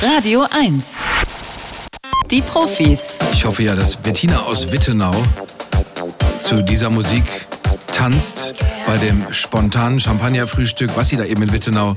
Radio 1. Die Profis. Ich hoffe ja, dass Bettina aus Wittenau zu dieser Musik tanzt bei dem spontanen Champagnerfrühstück, was sie da eben in Wittenau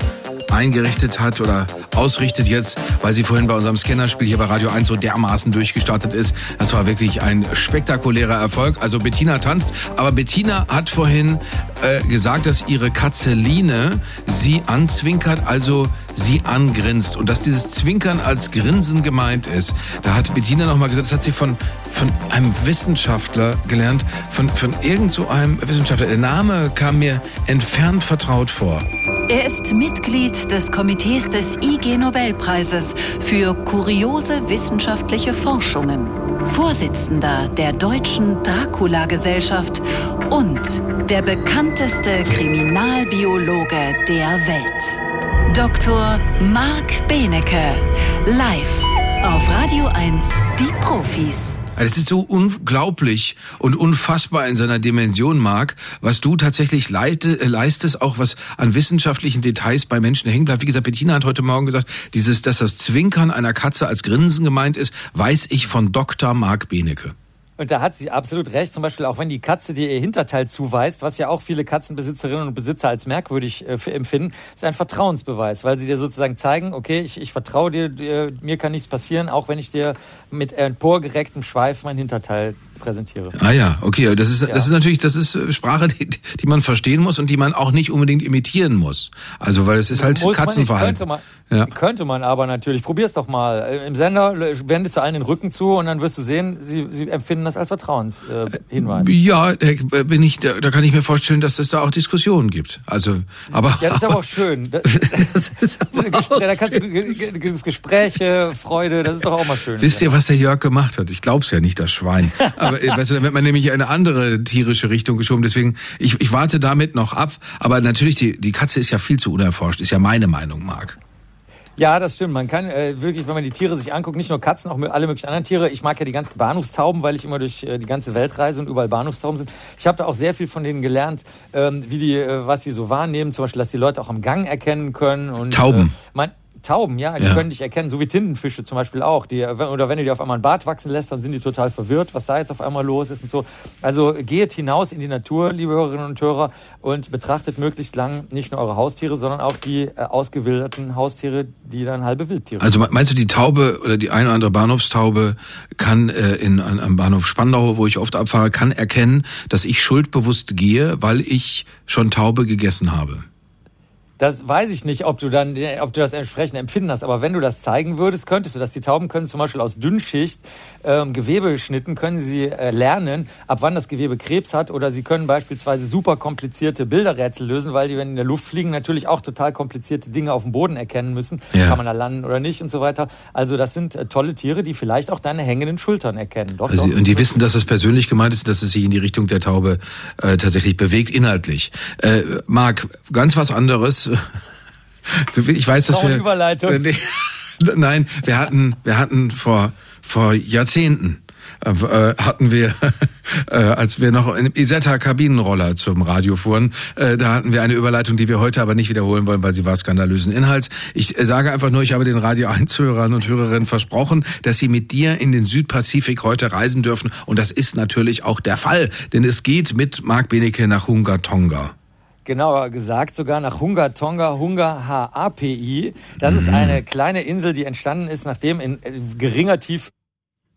eingerichtet hat oder ausrichtet jetzt, weil sie vorhin bei unserem Scannerspiel hier bei Radio 1 so dermaßen durchgestartet ist. Das war wirklich ein spektakulärer Erfolg. Also Bettina tanzt, aber Bettina hat vorhin äh, gesagt, dass ihre Katze Line sie anzwinkert, also sie angrinst und dass dieses Zwinkern als Grinsen gemeint ist. Da hat Bettina nochmal gesagt, das hat sie von, von einem Wissenschaftler gelernt, von, von irgend so einem Wissenschaftler. Der Name kam mir entfernt vertraut vor. Er ist Mitglied des Komitees des IG Nobelpreises für kuriose wissenschaftliche Forschungen, Vorsitzender der Deutschen Dracula-Gesellschaft und der bekannteste Kriminalbiologe der Welt. Dr. Marc Benecke, live auf Radio 1, die Profis. Das ist so unglaublich und unfassbar in seiner Dimension, Marc, was du tatsächlich äh, leistest, auch was an wissenschaftlichen Details bei Menschen hängen bleibt. Wie gesagt, Bettina hat heute Morgen gesagt, dieses, dass das Zwinkern einer Katze als Grinsen gemeint ist, weiß ich von Dr. Marc Benecke. Und da hat sie absolut recht. Zum Beispiel auch wenn die Katze dir ihr Hinterteil zuweist, was ja auch viele Katzenbesitzerinnen und Besitzer als merkwürdig äh, empfinden, ist ein Vertrauensbeweis, weil sie dir sozusagen zeigen, okay, ich, ich vertraue dir, dir, mir kann nichts passieren, auch wenn ich dir mit emporgerecktem Schweif mein Hinterteil präsentiere. Ah ja, okay, das ist ja. das ist natürlich, das ist äh, Sprache, die, die man verstehen muss und die man auch nicht unbedingt imitieren muss. Also weil es ist halt muss Katzenverhalten. Man nicht, könnte, man, ja. könnte man aber natürlich. Probier's doch mal. Äh, Im Sender wendest du allen den Rücken zu und dann wirst du sehen, sie, sie empfinden das als Vertrauenshinweis. Äh, ja, da bin ich, da, da kann ich mir vorstellen, dass es da auch Diskussionen gibt. Also, aber ja, das ist aber auch schön. Das, das ist aber auch da kannst du Gespräche, Freude, das ist doch auch mal schön. Wisst ihr, was der Jörg gemacht hat? Ich glaub's ja nicht, das Schwein. Äh, weißt du, da wird man nämlich in eine andere tierische Richtung geschoben. Deswegen, ich, ich warte damit noch ab. Aber natürlich, die, die Katze ist ja viel zu unerforscht, ist ja meine Meinung, Marc. Ja, das stimmt. Man kann äh, wirklich, wenn man die Tiere sich anguckt, nicht nur Katzen, auch alle möglichen anderen Tiere. Ich mag ja die ganzen Bahnhofstauben, weil ich immer durch äh, die ganze Welt reise und überall Bahnhofstauben sind. Ich habe da auch sehr viel von denen gelernt, ähm, wie die, äh, was sie so wahrnehmen. Zum Beispiel, dass die Leute auch am Gang erkennen können. Und, Tauben. Äh, man, Tauben, ja, die ja. können dich erkennen, so wie Tintenfische zum Beispiel auch. Die, oder wenn du dir auf einmal ein Bart wachsen lässt, dann sind die total verwirrt, was da jetzt auf einmal los ist und so. Also geht hinaus in die Natur, liebe Hörerinnen und Hörer, und betrachtet möglichst lang nicht nur eure Haustiere, sondern auch die äh, ausgewilderten Haustiere, die dann halbe Wildtiere sind. Also meinst du, die Taube oder die eine oder andere Bahnhofstaube kann äh, in, an, am Bahnhof Spandau, wo ich oft abfahre, kann erkennen, dass ich schuldbewusst gehe, weil ich schon Taube gegessen habe? Das weiß ich nicht, ob du dann, ob du das entsprechend empfinden hast. Aber wenn du das zeigen würdest, könntest du das. Die Tauben können zum Beispiel aus Dünnschicht ähm, Gewebe geschnitten, können sie äh, lernen, ab wann das Gewebe Krebs hat. Oder sie können beispielsweise super komplizierte Bilderrätsel lösen, weil die, wenn in der Luft fliegen, natürlich auch total komplizierte Dinge auf dem Boden erkennen müssen. Ja. Kann man da landen oder nicht und so weiter. Also das sind äh, tolle Tiere, die vielleicht auch deine hängenden Schultern erkennen. Doch, also, doch, und die wissen, dass es persönlich gemeint ist, dass es sich in die Richtung der Taube äh, tatsächlich bewegt, inhaltlich. Äh, Marc, ganz was anderes. Ich weiß, dass wir. Überleitung. Nein, wir hatten, wir hatten vor, vor Jahrzehnten äh, hatten wir, äh, als wir noch im Isetta Kabinenroller zum Radio fuhren, äh, da hatten wir eine Überleitung, die wir heute aber nicht wiederholen wollen, weil sie war skandalösen Inhalts. Ich äh, sage einfach nur, ich habe den Radio 1 Hörern und Hörerinnen versprochen, dass sie mit dir in den Südpazifik heute reisen dürfen und das ist natürlich auch der Fall, denn es geht mit Marc Benecke nach Hunga Tonga genauer gesagt sogar nach Hunga Tonga, Hunga HAPI. Das mhm. ist eine kleine Insel, die entstanden ist, nachdem in geringer Tiefe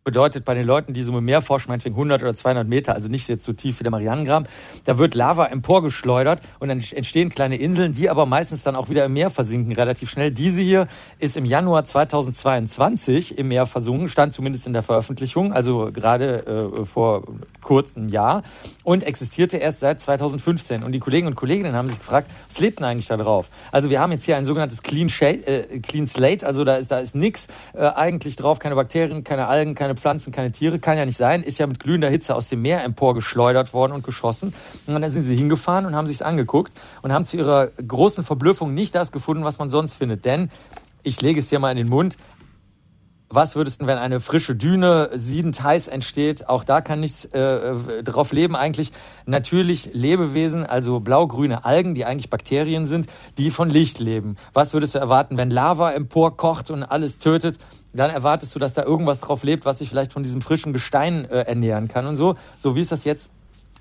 bedeutet bei den Leuten, die so im Meer forschen, meinetwegen 100 oder 200 Meter, also nicht jetzt so tief wie der Marianengraben, da wird Lava emporgeschleudert und dann entstehen kleine Inseln, die aber meistens dann auch wieder im Meer versinken, relativ schnell. Diese hier ist im Januar 2022 im Meer versunken, stand zumindest in der Veröffentlichung, also gerade äh, vor kurzem Jahr und existierte erst seit 2015. Und die Kollegen und Kolleginnen haben sich gefragt, was lebt denn eigentlich da drauf? Also wir haben jetzt hier ein sogenanntes Clean, Shade, äh, Clean Slate, also da ist, da ist nichts äh, eigentlich drauf, keine Bakterien, keine Algen, keine Pflanzen, keine Tiere, kann ja nicht sein, ist ja mit glühender Hitze aus dem Meer emporgeschleudert worden und geschossen. Und dann sind sie hingefahren und haben sich's angeguckt und haben zu ihrer großen Verblüffung nicht das gefunden, was man sonst findet. Denn, ich lege es dir mal in den Mund, was würdest du, wenn eine frische Düne siedend heiß entsteht? Auch da kann nichts äh, äh, drauf leben eigentlich. Natürlich Lebewesen, also blau-grüne Algen, die eigentlich Bakterien sind, die von Licht leben. Was würdest du erwarten, wenn Lava emporkocht und alles tötet? Dann erwartest du, dass da irgendwas drauf lebt, was sich vielleicht von diesem frischen Gestein äh, ernähren kann und so. So wie ist das jetzt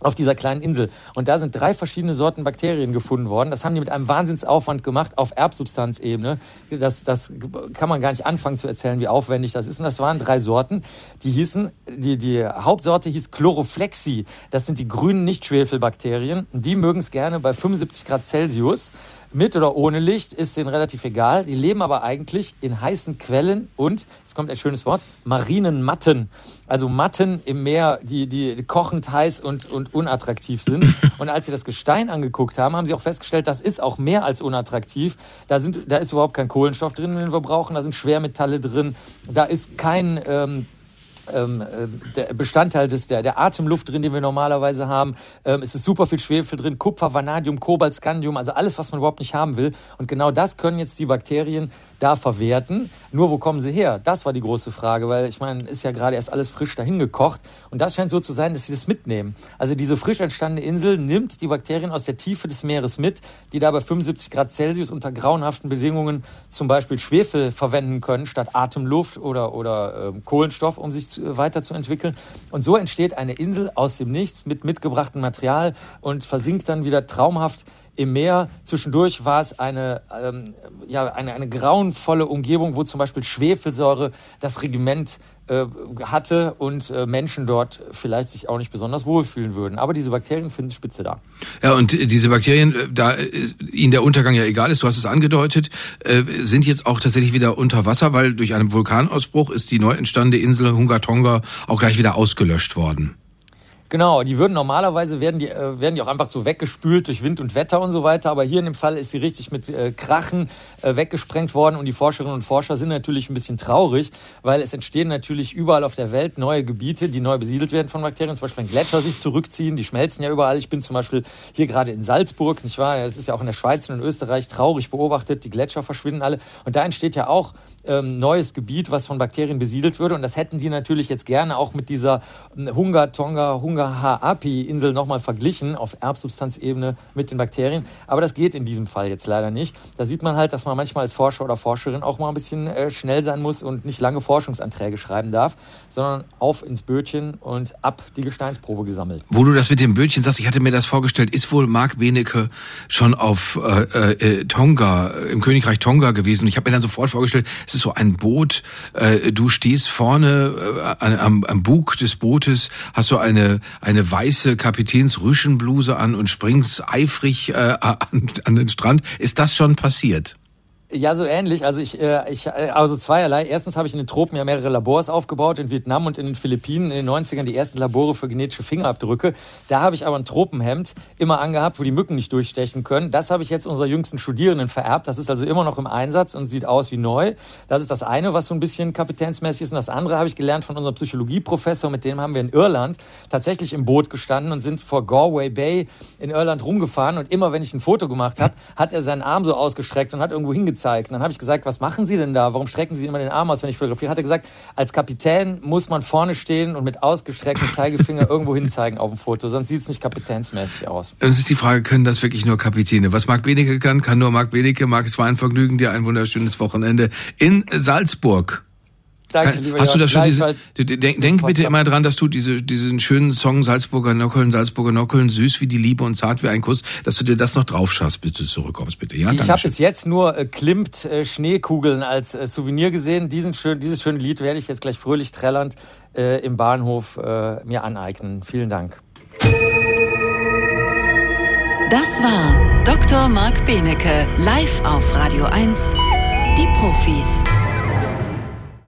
auf dieser kleinen Insel. Und da sind drei verschiedene Sorten Bakterien gefunden worden. Das haben die mit einem Wahnsinnsaufwand gemacht auf Erbsubstanzebene. Das, das kann man gar nicht anfangen zu erzählen, wie aufwendig das ist. Und das waren drei Sorten. Die hießen, die, die Hauptsorte hieß Chloroflexi. Das sind die grünen Nichtschwefelbakterien. Die mögen es gerne bei 75 Grad Celsius. Mit oder ohne Licht ist denen relativ egal. Die leben aber eigentlich in heißen Quellen und jetzt kommt ein schönes Wort, marinen Matten. Also Matten im Meer, die, die kochend heiß und, und unattraktiv sind. Und als sie das Gestein angeguckt haben, haben sie auch festgestellt, das ist auch mehr als unattraktiv. Da, sind, da ist überhaupt kein Kohlenstoff drin, den wir brauchen. Da sind Schwermetalle drin. Da ist kein ähm, ähm, äh, der Bestandteil des, der, der Atemluft drin, den wir normalerweise haben. Ähm, es ist super viel Schwefel drin, Kupfer, Vanadium, Kobalt, Scandium, also alles, was man überhaupt nicht haben will. Und genau das können jetzt die Bakterien da verwerten. Nur wo kommen sie her? Das war die große Frage, weil ich meine, ist ja gerade erst alles frisch dahin gekocht. Und das scheint so zu sein, dass sie das mitnehmen. Also diese frisch entstandene Insel nimmt die Bakterien aus der Tiefe des Meeres mit, die da bei 75 Grad Celsius unter grauenhaften Bedingungen zum Beispiel Schwefel verwenden können, statt Atemluft oder, oder äh, Kohlenstoff, um sich zu, weiterzuentwickeln. Und so entsteht eine Insel aus dem Nichts mit mitgebrachtem Material und versinkt dann wieder traumhaft im Meer. Zwischendurch war es eine, ähm, ja, eine, eine grauenvolle Umgebung, wo zum Beispiel Schwefelsäure das Regiment äh, hatte und äh, Menschen dort vielleicht sich auch nicht besonders wohlfühlen würden. Aber diese Bakterien finden Spitze da. Ja, und diese Bakterien, äh, da ihnen der Untergang ja egal ist, du hast es angedeutet, sind jetzt auch tatsächlich wieder unter Wasser, weil durch einen Vulkanausbruch ist die neu entstandene Insel Hunga Tonga auch gleich wieder ausgelöscht worden. Genau, die würden normalerweise werden die, äh, werden die auch einfach so weggespült durch Wind und Wetter und so weiter. Aber hier in dem Fall ist sie richtig mit äh, Krachen äh, weggesprengt worden. Und die Forscherinnen und Forscher sind natürlich ein bisschen traurig, weil es entstehen natürlich überall auf der Welt neue Gebiete, die neu besiedelt werden von Bakterien. Zum Beispiel wenn Gletscher sich zurückziehen, die schmelzen ja überall. Ich bin zum Beispiel hier gerade in Salzburg, nicht wahr? Es ist ja auch in der Schweiz und in Österreich traurig beobachtet. Die Gletscher verschwinden alle. Und da entsteht ja auch ähm, neues Gebiet, was von Bakterien besiedelt würde. Und das hätten die natürlich jetzt gerne auch mit dieser ähm, Hunga Tonga Hunga Haapi Insel nochmal verglichen auf Erbsubstanzebene mit den Bakterien. Aber das geht in diesem Fall jetzt leider nicht. Da sieht man halt, dass man manchmal als Forscher oder Forscherin auch mal ein bisschen äh, schnell sein muss und nicht lange Forschungsanträge schreiben darf, sondern auf ins Bötchen und ab die Gesteinsprobe gesammelt. Wo du das mit dem Bötchen sagst, ich hatte mir das vorgestellt, ist wohl Marc Benecke schon auf äh, äh, Tonga, im Königreich Tonga gewesen. Ich habe mir dann sofort vorgestellt, so ein Boot, äh, du stehst vorne äh, am, am Bug des Bootes, hast so eine, eine weiße Kapitänsrüschenbluse an und springst eifrig äh, an, an den Strand. Ist das schon passiert? Ja, so ähnlich. Also ich, äh, ich äh, also zweierlei. Erstens habe ich in den Tropen ja mehrere Labors aufgebaut, in Vietnam und in den Philippinen in den 90ern die ersten Labore für genetische Fingerabdrücke. Da habe ich aber ein Tropenhemd immer angehabt, wo die Mücken nicht durchstechen können. Das habe ich jetzt unserer jüngsten Studierenden vererbt. Das ist also immer noch im Einsatz und sieht aus wie neu. Das ist das eine, was so ein bisschen kapitänsmäßig ist. Und das andere habe ich gelernt von unserem Psychologieprofessor, mit dem haben wir in Irland tatsächlich im Boot gestanden und sind vor Galway Bay in Irland rumgefahren. Und immer wenn ich ein Foto gemacht habe, hat er seinen Arm so ausgestreckt und hat irgendwo hingezeigt gezeigt. Und dann habe ich gesagt, was machen Sie denn da? Warum strecken Sie immer den Arm aus, wenn ich fotografiere? Hat er gesagt, als Kapitän muss man vorne stehen und mit ausgestrecktem Zeigefinger irgendwo hinzeigen auf dem Foto, sonst sieht es nicht kapitänsmäßig aus. Es ist die Frage, können das wirklich nur Kapitäne? Was Marc Benecke kann, kann nur Marc Benecke. Marc, es war ein Vergnügen, dir ein wunderschönes Wochenende in Salzburg. Danke, lieber Hast du das schon diese, denk, denk bitte immer dran, dass du diese, diesen schönen Song Salzburger Nockeln, Salzburger Nockeln, süß wie die Liebe und zart wie ein Kuss, dass du dir das noch drauf schaffst, bis du zurückkommst, bitte. Ja, ich habe bis jetzt nur äh, Klimt äh, Schneekugeln als äh, Souvenir gesehen. Diesen schön, dieses schöne Lied werde ich jetzt gleich fröhlich trällernd äh, im Bahnhof äh, mir aneignen. Vielen Dank. Das war Dr. Marc Benecke, live auf Radio 1, die Profis.